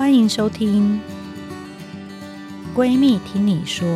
欢迎收听《闺蜜听你说》。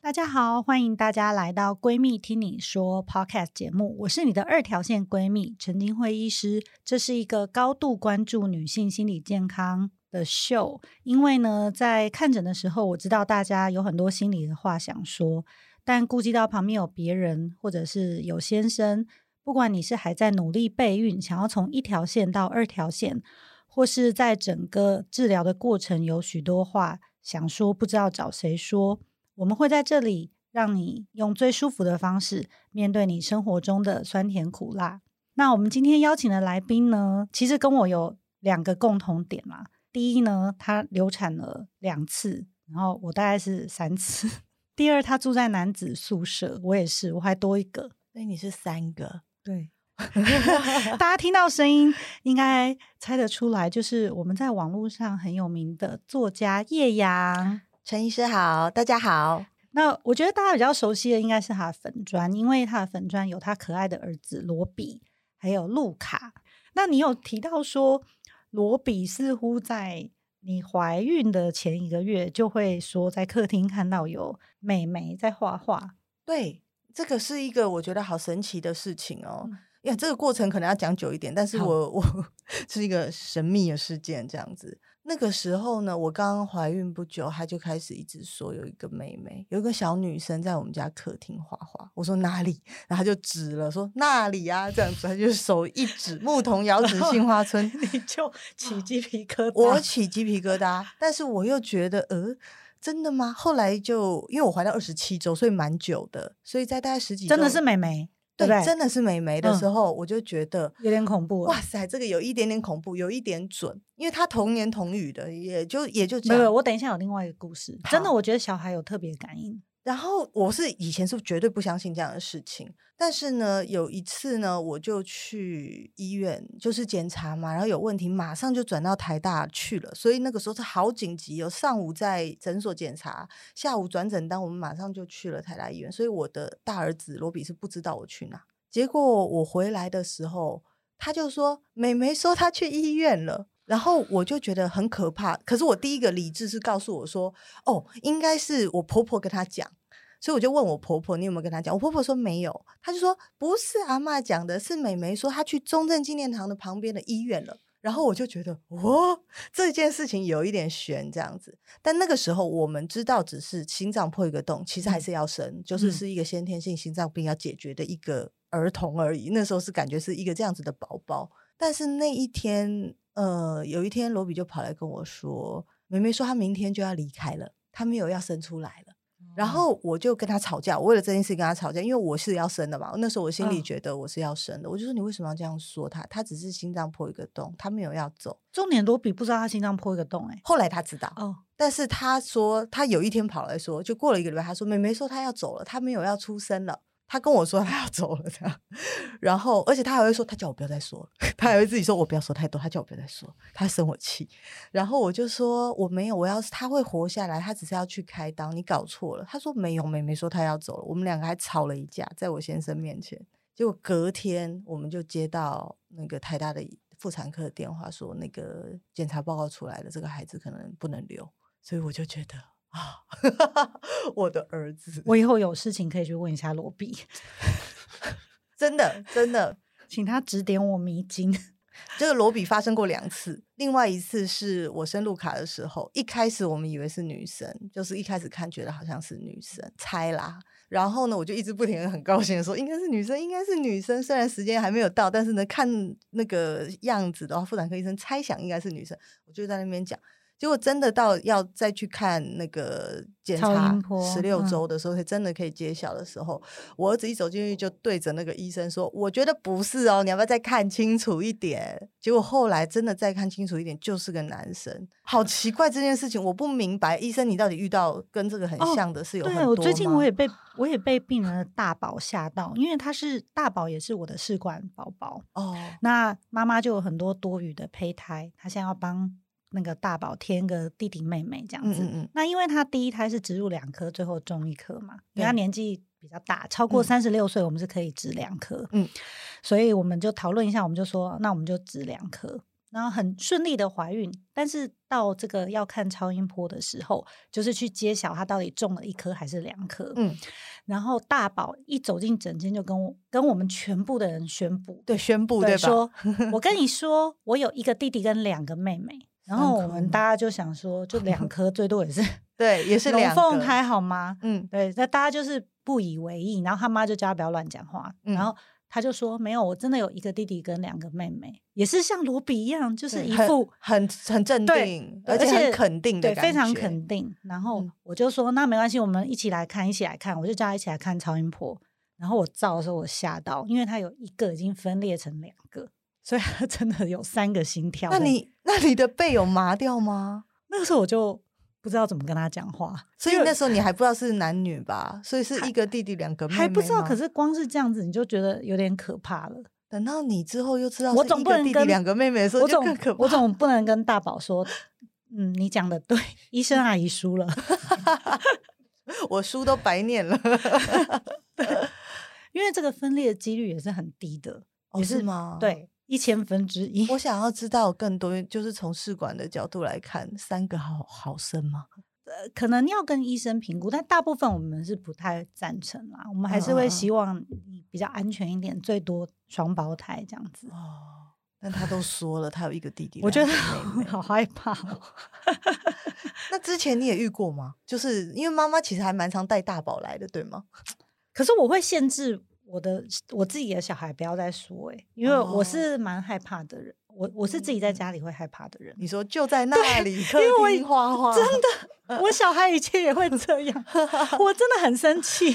大家好，欢迎大家来到《闺蜜听你说》Podcast 节目。我是你的二条线闺蜜陈菁徽医师。这是一个高度关注女性心理健康的秀。因为呢，在看诊的时候，我知道大家有很多心里的话想说。但顾及到旁边有别人，或者是有先生，不管你是还在努力备孕，想要从一条线到二条线，或是在整个治疗的过程有许多话想说，不知道找谁说，我们会在这里让你用最舒服的方式面对你生活中的酸甜苦辣。那我们今天邀请的来宾呢，其实跟我有两个共同点嘛。第一呢，他流产了两次，然后我大概是三次。第二，他住在男子宿舍，我也是，我还多一个，所以你是三个。对，大家听到声音应该猜得出来，就是我们在网络上很有名的作家叶阳。陈医师好，大家好。那我觉得大家比较熟悉的应该是他的粉砖，因为他的粉砖有他可爱的儿子罗比，还有路卡。那你有提到说，罗比似乎在。你怀孕的前一个月就会说，在客厅看到有美眉在画画。对，这个是一个我觉得好神奇的事情哦。呀、嗯，这个过程可能要讲久一点，但是我我 是一个神秘的事件这样子。那个时候呢，我刚刚怀孕不久，他就开始一直说有一个妹妹，有一个小女生在我们家客厅画画。我说哪里？然后他就指了，说那里啊，这样子，他就手一指，牧童遥指杏花村，你就 起鸡皮疙瘩。我起鸡皮疙瘩，但是我又觉得，呃，真的吗？后来就因为我怀到二十七周，所以蛮久的，所以在大概十几周，真的是妹妹。对，对，真的是美眉的时候，嗯、我就觉得有点恐怖。哇塞，这个有一点点恐怖，有一点准，因为他童年童语的，也就也就这样。没有，我等一下有另外一个故事。真的，我觉得小孩有特别感应。然后我是以前是绝对不相信这样的事情，但是呢，有一次呢，我就去医院，就是检查嘛，然后有问题，马上就转到台大去了。所以那个时候是好紧急，有上午在诊所检查，下午转诊单，我们马上就去了台大医院。所以我的大儿子罗比是不知道我去哪。结果我回来的时候，他就说：“美眉说她去医院了。”然后我就觉得很可怕。可是我第一个理智是告诉我说：“哦，应该是我婆婆跟她讲。”所以我就问我婆婆：“你有没有跟她讲？”我婆婆说没有。她就说：“不是阿嬷讲的，是美眉说她去中正纪念堂的旁边的医院了。”然后我就觉得，哦，这件事情有一点悬，这样子。但那个时候我们知道，只是心脏破一个洞，其实还是要生，嗯、就是是一个先天性心脏病要解决的一个儿童而已。那时候是感觉是一个这样子的宝宝。但是那一天，呃，有一天罗比就跑来跟我说，梅梅说她明天就要离开了，她没有要生出来了。然后我就跟他吵架，我为了这件事跟他吵架，因为我是要生的嘛。那时候我心里觉得我是要生的，嗯、我就说，你为什么要这样说他？他只是心脏破一个洞，他没有要走。重点罗比不知道他心脏破一个洞、欸，哎，后来他知道。哦，但是他说他有一天跑来说，就过了一个礼拜，他说妹妹说她要走了，她没有要出生了。他跟我说他要走了，这样，然后而且他还会说，他叫我不要再说了，他还会自己说我不要说太多，他叫我不要再说，他生我气，然后我就说我没有，我要是他会活下来，他只是要去开刀，你搞错了。他说没有，妹妹说他要走了，我们两个还吵了一架，在我先生面前。结果隔天我们就接到那个台大的妇产科的电话，说那个检查报告出来了，这个孩子可能不能留，所以我就觉得。啊，我的儿子！我以后有事情可以去问一下罗比，真的真的，请他指点我迷津。这个罗比发生过两次，另外一次是我生路卡的时候，一开始我们以为是女生，就是一开始看觉得好像是女生，猜啦。然后呢，我就一直不停的很高兴的说，应该是女生，应该是女生。虽然时间还没有到，但是呢，看那个样子的话，妇产科医生猜想应该是女生，我就在那边讲。结果真的到要再去看那个检查十六周的时候，才真的可以揭晓的时候，嗯、我儿子一走进去就对着那个医生说：“我觉得不是哦，你要不要再看清楚一点？”结果后来真的再看清楚一点，就是个男生。好奇怪这件事情，我不明白，医生你到底遇到跟这个很像的是有很多？哦、对，我最近我也被我也被病人的大宝吓到，因为他是大宝，也是我的试管宝宝哦。那妈妈就有很多多余的胚胎，她现在要帮。那个大宝添个弟弟妹妹这样子，嗯嗯嗯，那因为他第一胎是植入两颗，最后种一颗嘛，因为他年纪比较大，超过三十六岁，我们是可以植两颗。嗯，所以我们就讨论一下，我们就说，那我们就植两颗。然后很顺利的怀孕，但是到这个要看超音波的时候，就是去揭晓他到底中了一颗还是两颗。嗯，然后大宝一走进诊间就跟我跟我们全部的人宣布，对，宣布对，对吧？说 我跟你说，我有一个弟弟跟两个妹妹。然后我们大家就想说，就两颗最多也是 对，也是 龙凤胎好吗？嗯，对，那大家就是不以为意。然后他妈就叫他不要乱讲话，嗯、然后。他就说没有，我真的有一个弟弟跟两个妹妹，也是像罗比一样，就是一副很很镇定，而且很肯定的对，非常肯定。然后我就说、嗯、那没关系，我们一起来看，一起来看。我就叫他一起来看超音波。然后我照的时候，我吓到，因为他有一个已经分裂成两个，所以他真的有三个心跳。那你那你的背有麻掉吗？那个时候我就。不知道怎么跟他讲话，所以那时候你还不知道是男女吧？所以是一个弟弟两个妹妹还不知道。可是光是这样子，你就觉得有点可怕了。等到你之后又知道，我总不能跟两个妹妹的时候，我总我总不能跟大宝说，嗯，你讲的对，医生阿姨输了 我书都白念了。因为这个分裂的几率也是很低的，哦、是吗？对。一千分之一。我想要知道更多，就是从试管的角度来看，三个好好生吗？呃，可能要跟医生评估，但大部分我们是不太赞成啦。我们还是会希望你比较安全一点，嗯、最多双胞胎这样子。哦，但他都说了，他有一个弟弟，我觉得好害怕哦。那之前你也遇过吗？就是因为妈妈其实还蛮常带大宝来的，对吗？可是我会限制。我的我自己的小孩不要再说哎、欸，因为我是蛮害怕的人，哦、我我是自己在家里会害怕的人。你说就在那 里，客厅花花，真的，我小孩以前也会这样，我真的很生气。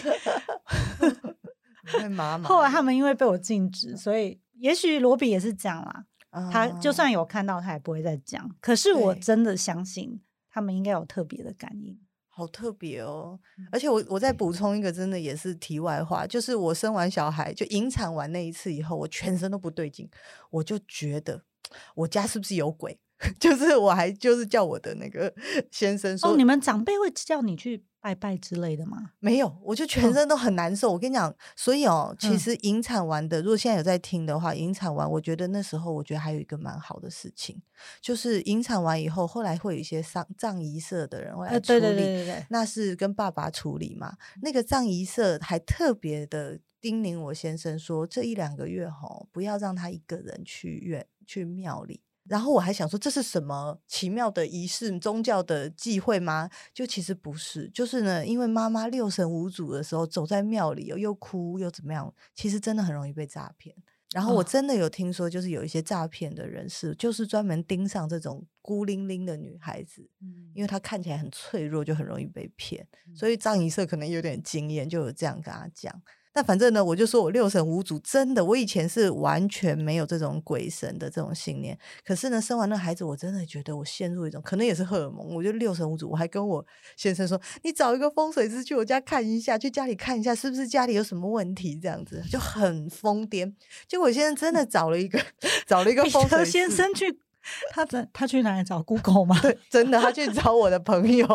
后来他们因为被我禁止，所以也许罗比也是这样啦。哦、他就算有看到，他也不会再讲。可是我真的相信他们应该有特别的感应。好特别哦！而且我我再补充一个，真的也是题外话，就是我生完小孩就引产完那一次以后，我全身都不对劲，我就觉得 我家是不是有鬼？就是我还就是叫我的那个 先生说，哦，你们长辈会叫你去。拜拜之类的吗？没有，我就全身都很难受。哦、我跟你讲，所以哦，其实引产完的，嗯、如果现在有在听的话，引产完，我觉得那时候我觉得还有一个蛮好的事情，就是引产完以后，后来会有一些丧葬仪社的人会来处理，呃、对对对对对，那是跟爸爸处理嘛。那个葬仪社还特别的叮咛我先生说，这一两个月吼，不要让他一个人去院去庙里。然后我还想说，这是什么奇妙的仪式、宗教的忌讳吗？就其实不是，就是呢，因为妈妈六神无主的时候，走在庙里又哭又怎么样，其实真的很容易被诈骗。然后我真的有听说，就是有一些诈骗的人士，就是专门盯上这种孤零零的女孩子，嗯，因为她看起来很脆弱，就很容易被骗。所以张仪社可能有点经验，就有这样跟他讲。那反正呢，我就说我六神无主，真的，我以前是完全没有这种鬼神的这种信念。可是呢，生完那孩子，我真的觉得我陷入一种，可能也是荷尔蒙，我就六神无主。我还跟我先生说，你找一个风水师去我家看一下，去家里看一下，是不是家里有什么问题？这样子就很疯癫。结果我现在真的找了一个，找了一个风水师先生去，他在他去哪里找 Google 吗？对，真的，他去找我的朋友，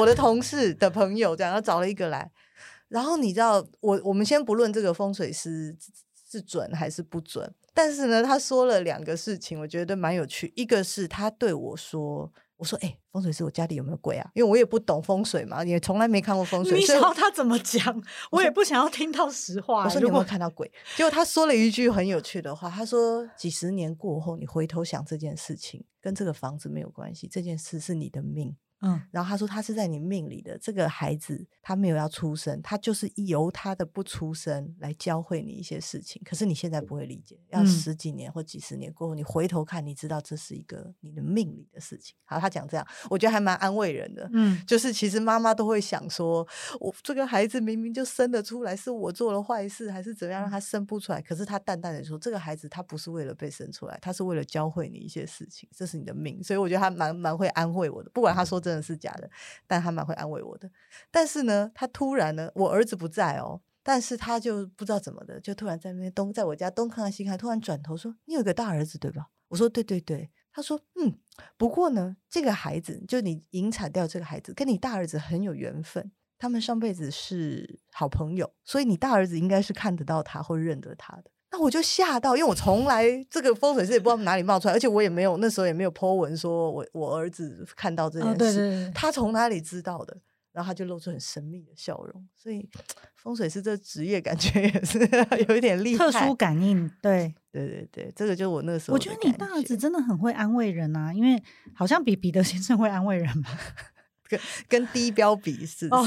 我的同事的朋友，这样他找了一个来。然后你知道，我我们先不论这个风水师是准还是不准，但是呢，他说了两个事情，我觉得蛮有趣。一个是他对我说：“我说，哎，风水师，我家里有没有鬼啊？因为我也不懂风水嘛，也从来没看过风水。”你想要他怎么讲？我也不想要听到实话。我说你有没有看到鬼？结果他说了一句很有趣的话，他说：“几十年过后，你回头想这件事情，跟这个房子没有关系，这件事是你的命。”嗯，然后他说他是在你命里的这个孩子，他没有要出生，他就是由他的不出生来教会你一些事情。可是你现在不会理解，要十几年或几十年过后，你回头看，你知道这是一个你的命里的事情。好，他讲这样，我觉得还蛮安慰人的。嗯，就是其实妈妈都会想说，我这个孩子明明就生得出来，是我做了坏事，还是怎么样让他生不出来？可是他淡淡的说，这个孩子他不是为了被生出来，他是为了教会你一些事情，这是你的命。所以我觉得他蛮蛮会安慰我的，不管他说。真的是假的，但他蛮会安慰我的。但是呢，他突然呢，我儿子不在哦，但是他就不知道怎么的，就突然在那边东，在我家东看看西看，突然转头说：“你有个大儿子对吧？”我说：“对对对。”他说：“嗯，不过呢，这个孩子就你引产掉这个孩子，跟你大儿子很有缘分。他们上辈子是好朋友，所以你大儿子应该是看得到他或认得他的。那我就吓到，因为我从来这个风水师也不知道哪里冒出来，而且我也没有那时候也没有 po 文说我我儿子看到这件事，哦、对对对，他从哪里知道的？然后他就露出很神秘的笑容。所以风水师这职业感觉也是 有一点厉害，特殊感应。对对对对，这个就是我那个时候。我觉得你大儿子真的很会安慰人啊，因为好像比彼得先生会安慰人吧。跟跟低标比是，哦，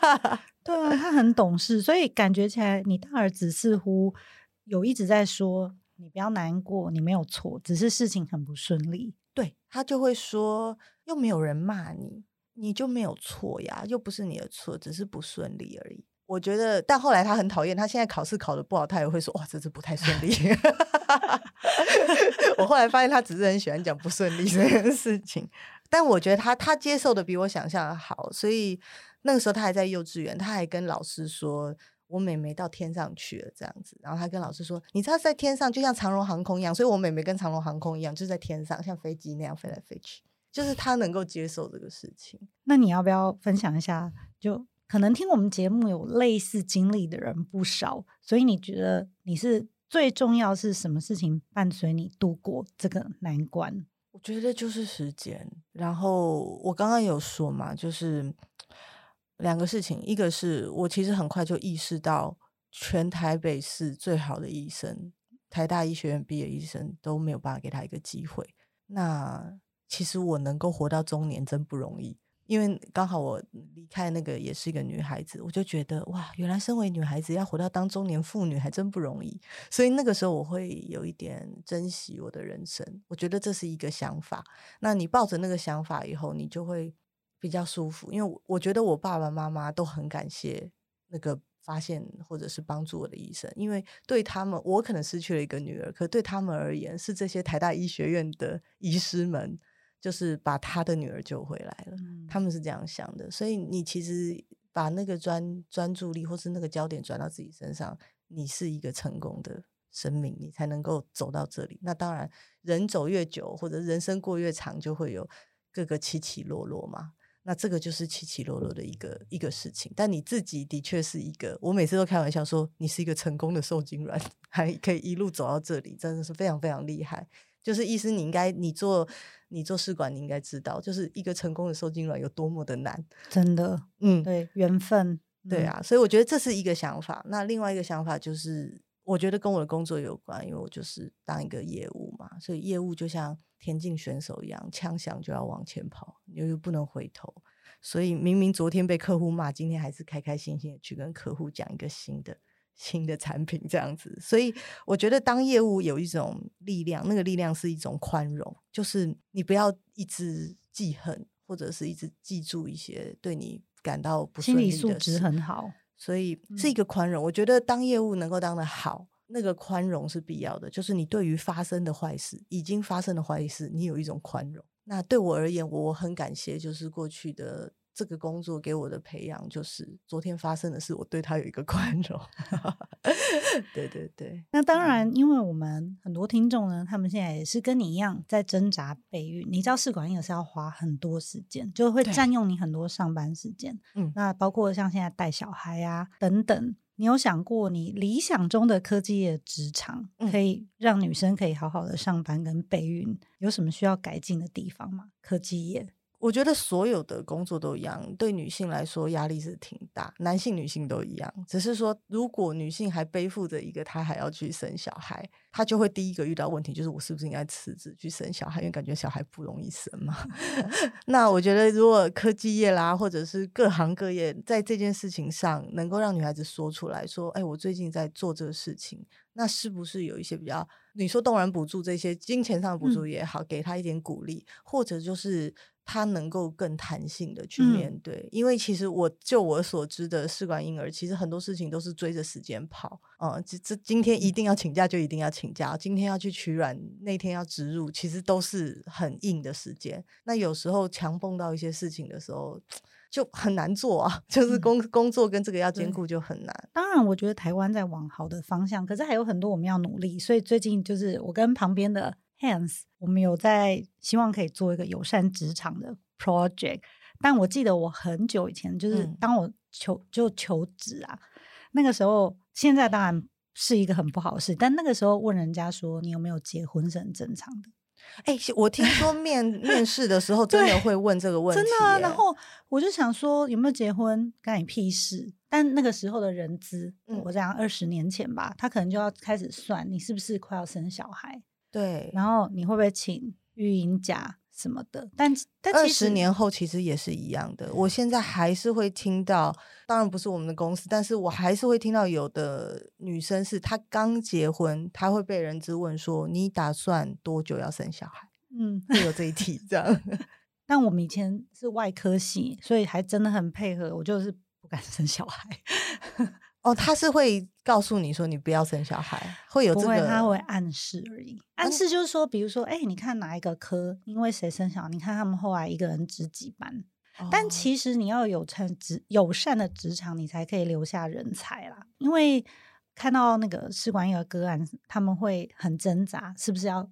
对啊，他很懂事，所以感觉起来你大儿子似乎有一直在说，你不要难过，你没有错，只是事情很不顺利。对，他就会说，又没有人骂你，你就没有错呀，又不是你的错，只是不顺利而已。我觉得，但后来他很讨厌，他现在考试考得不好，他也会说，哇，这次不太顺利。我后来发现，他只是很喜欢讲不顺利这件事情。但我觉得他他接受的比我想象的好，所以那个时候他还在幼稚园，他还跟老师说：“我妹妹到天上去了。”这样子，然后她跟老师说：“你知道在天上就像长荣航空一样，所以我妹妹跟长荣航空一样，就在天上像飞机那样飞来飞去。”就是她能够接受这个事情。那你要不要分享一下？就可能听我们节目有类似经历的人不少，所以你觉得你是最重要是什么事情伴随你度过这个难关？我觉得就是时间，然后我刚刚有说嘛，就是两个事情，一个是我其实很快就意识到，全台北市最好的医生，台大医学院毕业医生都没有办法给他一个机会，那其实我能够活到中年真不容易。因为刚好我离开那个也是一个女孩子，我就觉得哇，原来身为女孩子要活到当中年妇女还真不容易。所以那个时候我会有一点珍惜我的人生，我觉得这是一个想法。那你抱着那个想法以后，你就会比较舒服。因为我觉得我爸爸妈妈都很感谢那个发现或者是帮助我的医生，因为对他们，我可能失去了一个女儿，可对他们而言，是这些台大医学院的医师们。就是把他的女儿救回来了，嗯，他们是这样想的，所以你其实把那个专专注力或是那个焦点转到自己身上，你是一个成功的生命，你才能够走到这里。那当然，人走越久或者人生过越长，就会有各个起起落落嘛。那这个就是起起落落的一个一个事情。但你自己的确是一个，我每次都开玩笑说，你是一个成功的受精卵，还可以一路走到这里，真的是非常非常厉害。就是意思，你应该你做你做试管，你应该知道，就是一个成功的受精卵有多么的难，真的，嗯，对，缘分，对啊，所以我觉得这是一个想法。那另外一个想法就是，我觉得跟我的工作有关，因为我就是当一个业务嘛，所以业务就像田径选手一样，枪响就要往前跑，你又不能回头。所以明明昨天被客户骂，今天还是开开心心的去跟客户讲一个新的。新的产品这样子，所以我觉得当业务有一种力量，那个力量是一种宽容，就是你不要一直记恨，或者是一直记住一些对你感到不顺利的事。心理素质很好，所以是一个宽容。嗯。我觉得当业务能够当得好，那个宽容是必要的，就是你对于发生的坏事，已经发生的坏事，你有一种宽容。那对我而言，我很感谢，就是过去的。这个工作给我的培养，就是昨天发生的事，我对他有一个 宽容。对对对，那当然，因为我们很多听众呢，他们现在也是跟你一样在挣扎备孕。你知道试管婴儿是要花很多时间，就会占用你很多上班时间。嗯，那包括像现在带小孩啊等等，你有想过你理想中的科技业职场，可以让女生可以好好的上班跟备孕，有什么需要改进的地方吗？科技业。我觉得所有的工作都一样，对女性来说压力是挺大，男性、女性都一样。只是说，如果女性还背负着一个她还要去生小孩，她就会第一个遇到问题，就是我是不是应该辞职去生小孩？因为感觉小孩不容易生嘛。那我觉得，如果科技业啦，或者是各行各业，在这件事情上能够让女孩子说出来说：“哎，我最近在做这个事情。”那是不是有一些比较，你说动员补助这些金钱上的补助也好，嗯，给她一点鼓励，或者就是。他能够更弹性的去面对，嗯，因为其实我就我所知的试管婴儿，其实很多事情都是追着时间跑啊。这、嗯、这今天一定要请假就一定要请假，今天要去取卵，那天要植入，其实都是很硬的时间。那有时候强碰到一些事情的时候，就很难做啊，就是工、嗯、工作跟这个要兼顾就很难。当然，我觉得台湾在往好的方向，可是还有很多我们要努力。所以最近就是我跟旁边的。Hands，我们有在希望可以做一个友善职场的 project，但我记得我很久以前，就是当我求就求职啊。那个时候，现在当然是一个很不好的事，但那个时候问人家说你有没有结婚是很正常的。哎、欸，我听说面面试的时候 真的会问这个问题，真的、啊。然后我就想说有没有结婚，干你屁事。但那个时候的人资，嗯、我讲二十年前吧，他可能就要开始算你是不是快要生小孩，对，然后你会不会请育婴假。什么的，但但二十年后其实也是一样的。我现在还是会听到，当然不是我们的公司，但是我还是会听到有的女生是她刚结婚，她会被人质问说：“你打算多久要生小孩？”嗯，会有这一题这样。但我们以前是外科系，所以还真的很配合，我就是不敢生小孩。哦，他是会告诉你说你不要生小孩，会有这个，不会，他会暗示而已。暗示就是说，比如说，哎、欸，你看哪一个科，因为谁生小孩，你看他们后来一个人值几班。哦、但其实你要有成职友善的职场，你才可以留下人才啦。因为看到那个试管婴儿个案，他们会很挣扎，是不是要？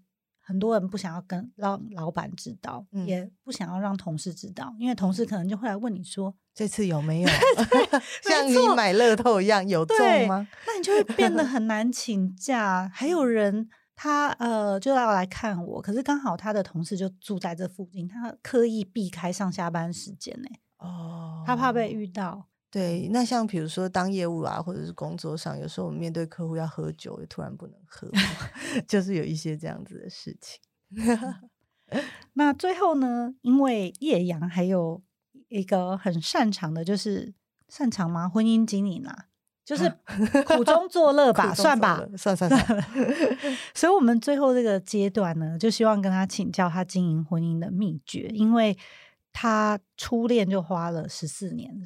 很多人不想要跟让老板知道，嗯、也不想要让同事知道，因为同事可能就会来问你说：“这次有没有？” 像你买乐透一样有中吗？那你就会变得 很难请假。还有人他呃就要来看我，可是刚好他的同事就住在这附近，他刻意避开上下班时间呢。哦，他怕被遇到。对，那像比如说当业务啊，或者是工作上，有时候我们面对客户要喝酒，也突然不能喝，就是有一些这样子的事情。那最后呢，因为叶阳还有一个很擅长的，就是擅长吗？婚姻经营啊，就是 苦中作乐吧，算吧，算算算。所以，我们最后这个阶段呢，就希望跟他请教他经营婚姻的秘诀，因为他初恋就花了十四年。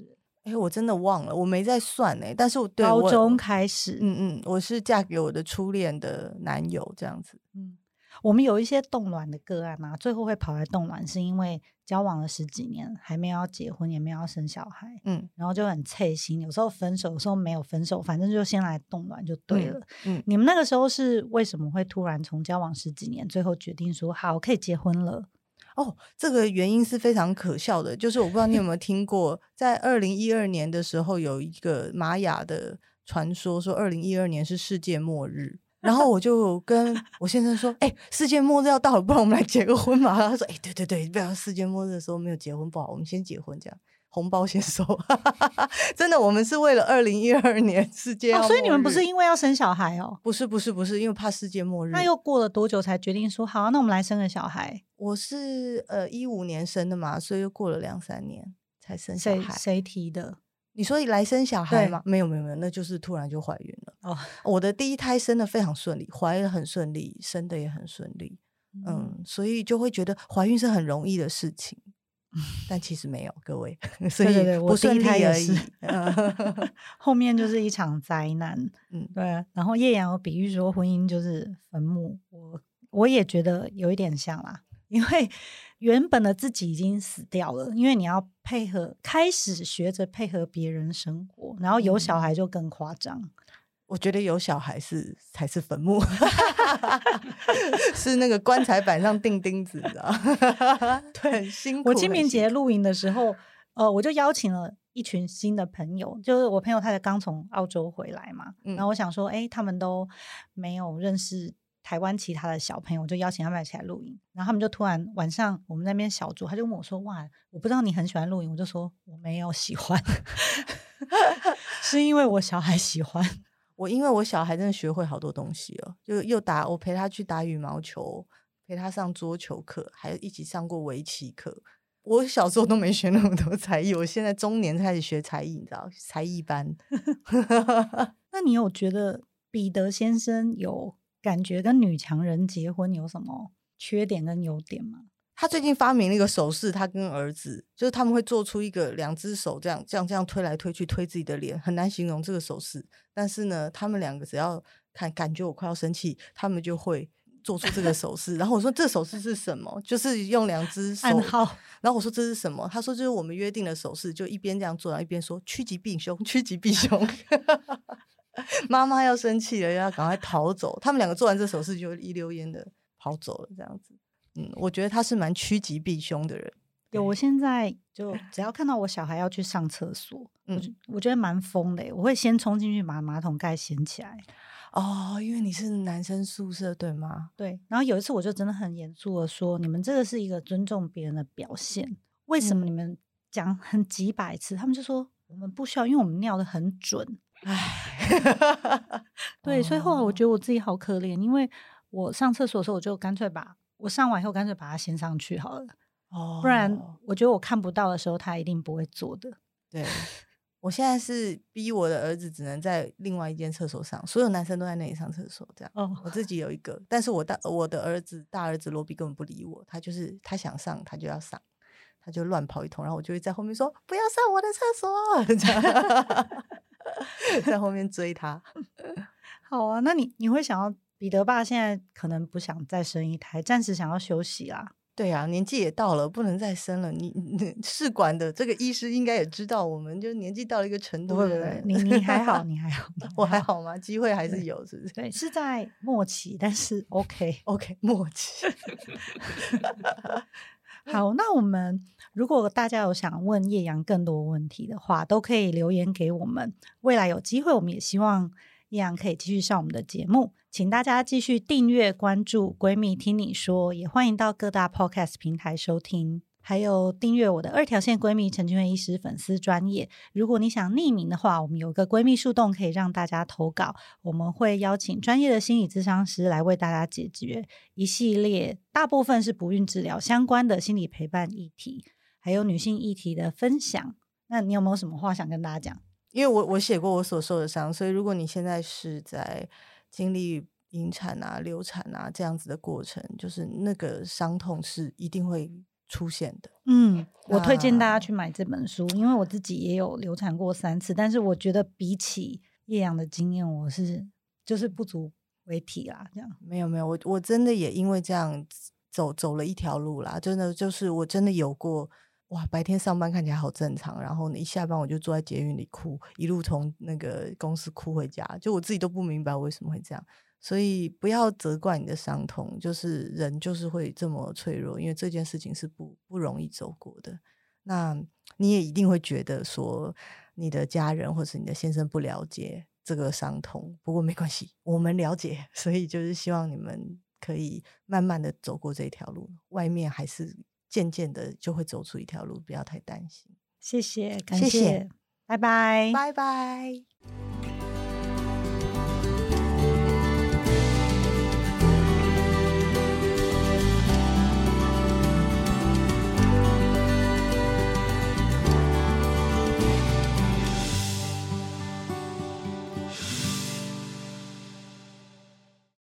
哎，我真的忘了，我没在算哎。但是我高中开始，嗯嗯，我是嫁给我的初恋的男友这样子。嗯，我们有一些冻卵的个案啊，最后会跑来冻卵，是因为交往了十几年，还没有要结婚，也没有要生小孩，嗯，然后就很脆心，有时候分手，有时候没有分手，反正就先来冻卵就对了。嗯，嗯，你们那个时候是为什么会突然从交往十几年，最后决定说好可以结婚了？哦，这个原因是非常可笑的，就是我不知道你有没有听过，在二零一二年的时候，有一个玛雅的传说，说二零一二年是世界末日，然后我就跟我先生说，哎，世界末日要到了，不然我们来结个婚嘛。他说，哎，对对对，不要世界末日的时候没有结婚不好，我们先结婚这样。红包先收，真的，我们是为了二零一二年世界、哦，所以你们不是因为要生小孩哦？不是，不是，不是，因为怕世界末日。那又过了多久才决定说好？那我们来生个小孩？我是呃一五年生的嘛，所以又过了两三年才生小孩。谁谁提的？你说来生小孩吗？没有，没有，没有，那就是突然就怀孕了。哦，我的第一胎生的非常顺利，怀的很顺利，生的也很顺利。嗯，嗯，所以就会觉得怀孕是很容易的事情。但其实没有，各位，所以不顺利而已。后面就是一场灾难。嗯，对。然后叶阳有比喻说，婚姻就是坟墓。我我也觉得有一点像啦，因为原本的自己已经死掉了，因为你要配合，开始学着配合别人生活，然后有小孩就更夸张。嗯我觉得有小孩是才是坟墓，是那个棺材板上钉钉子的，对，很辛苦。我清明节露营的时候，呃，我就邀请了一群新的朋友，就是我朋友他才刚从澳洲回来嘛，嗯、然后我想说，哎，他们都没有认识台湾其他的小朋友，我就邀请他们一起来露营。然后他们就突然晚上我们那边小住，他就问我说：“哇，我不知道你很喜欢露营。”我就说：“我没有喜欢，是因为我小孩喜欢。”我因为我小孩真的学会好多东西了，就又打我陪他去打羽毛球，陪他上桌球课，还一起上过围棋课。我小时候都没学那么多才艺，我现在中年开始学才艺，你知道，才艺班。那你有觉得彼得先生有感觉跟女强人结婚有什么缺点跟优点吗？他最近发明了一个手势，他跟儿子就是他们会做出一个两只手这样这样这样推来推去推自己的脸，很难形容这个手势。但是呢，他们两个只要看感觉我快要生气，他们就会做出这个手势。然后我说，这手势是什么？就是用两只手。然后我说，这是什么？他说就是我们约定的手势，就一边这样做，然后一边说趋吉避凶，趋吉避凶。妈妈要生气了，要赶快逃走。他们两个做完这手势，就一溜烟的跑走了，这样子。嗯，我觉得他是蛮趋吉避凶的人。有，我现在 就只要看到我小孩要去上厕所，嗯，我我觉得蛮疯的，我会先冲进去把马桶盖掀起来。哦，因为你是男生宿舍对吗？对。然后有一次我就真的很严肃的说：“你们这个是一个尊重别人的表现，为什么你们讲很几百次？”嗯、他们就说：“我们不需要，因为我们尿的很准。”唉，对，所以后来我觉得我自己好可怜，因为我上厕所的时候，我就干脆把我上完以后干脆把它先上去好了。哦，不然我觉得我看不到的时候，他一定不会做的。对，我现在是逼我的儿子只能在另外一间厕所上，所有男生都在那里上厕所，这样。哦，我自己有一个，但是我大我的儿子大儿子罗比根本不理我，他就是他想上他就要上，他就乱跑一通，然后我就会在后面说不要上我的厕所，在后面追他。好啊，那你你会想要彼得爸现在可能不想再生一胎，暂时想要休息啦。对啊，年纪也到了，不能再生了。你 试管的这个医师应该也知道，我们就年纪到了一个程度。对对对，你你还好，你还好，我还好吗？机会还是有，是不是？对，是在末期，但是 OK OK 末期。好，那我们如果大家有想问叶阳更多问题的话，都可以留言给我们。未来有机会，我们也希望叶阳可以继续上我们的节目。请大家继续订阅关注“闺蜜听你说”，也欢迎到各大 Podcast 平台收听，还有订阅我的二条线闺蜜陈菁徽医师粉丝专业。如果你想匿名的话，我们有个闺蜜树洞可以让大家投稿，我们会邀请专业的心理咨商师来为大家解决一系列大部分是不孕治疗相关的心理陪伴议题，还有女性议题的分享。那你有没有什么话想跟大家讲？因为我我写过我所受的伤，所以如果你现在是在经历引产啊、流产啊这样子的过程，就是那个伤痛是一定会出现的。嗯，我推荐大家去买这本书，因为我自己也有流产过三次，但是我觉得比起叶阳的经验，我是就是不足为提啦。这样没有没有，我我真的也因为这样走走了一条路啦，真的就是我真的有过哇，白天上班看起来好正常，然后呢一下班我就坐在捷运里哭，一路从那个公司哭回家，就我自己都不明白为什么会这样。所以不要责怪你的伤痛，就是人就是会这么脆弱，因为这件事情是不不容易走过的。那你也一定会觉得说你的家人或是你的先生不了解这个伤痛，不过没关系，我们了解。所以就是希望你们可以慢慢的走过这条路，外面还是渐渐的就会走出一条路，不要太担心。谢谢，感谢，谢谢，拜拜，拜拜。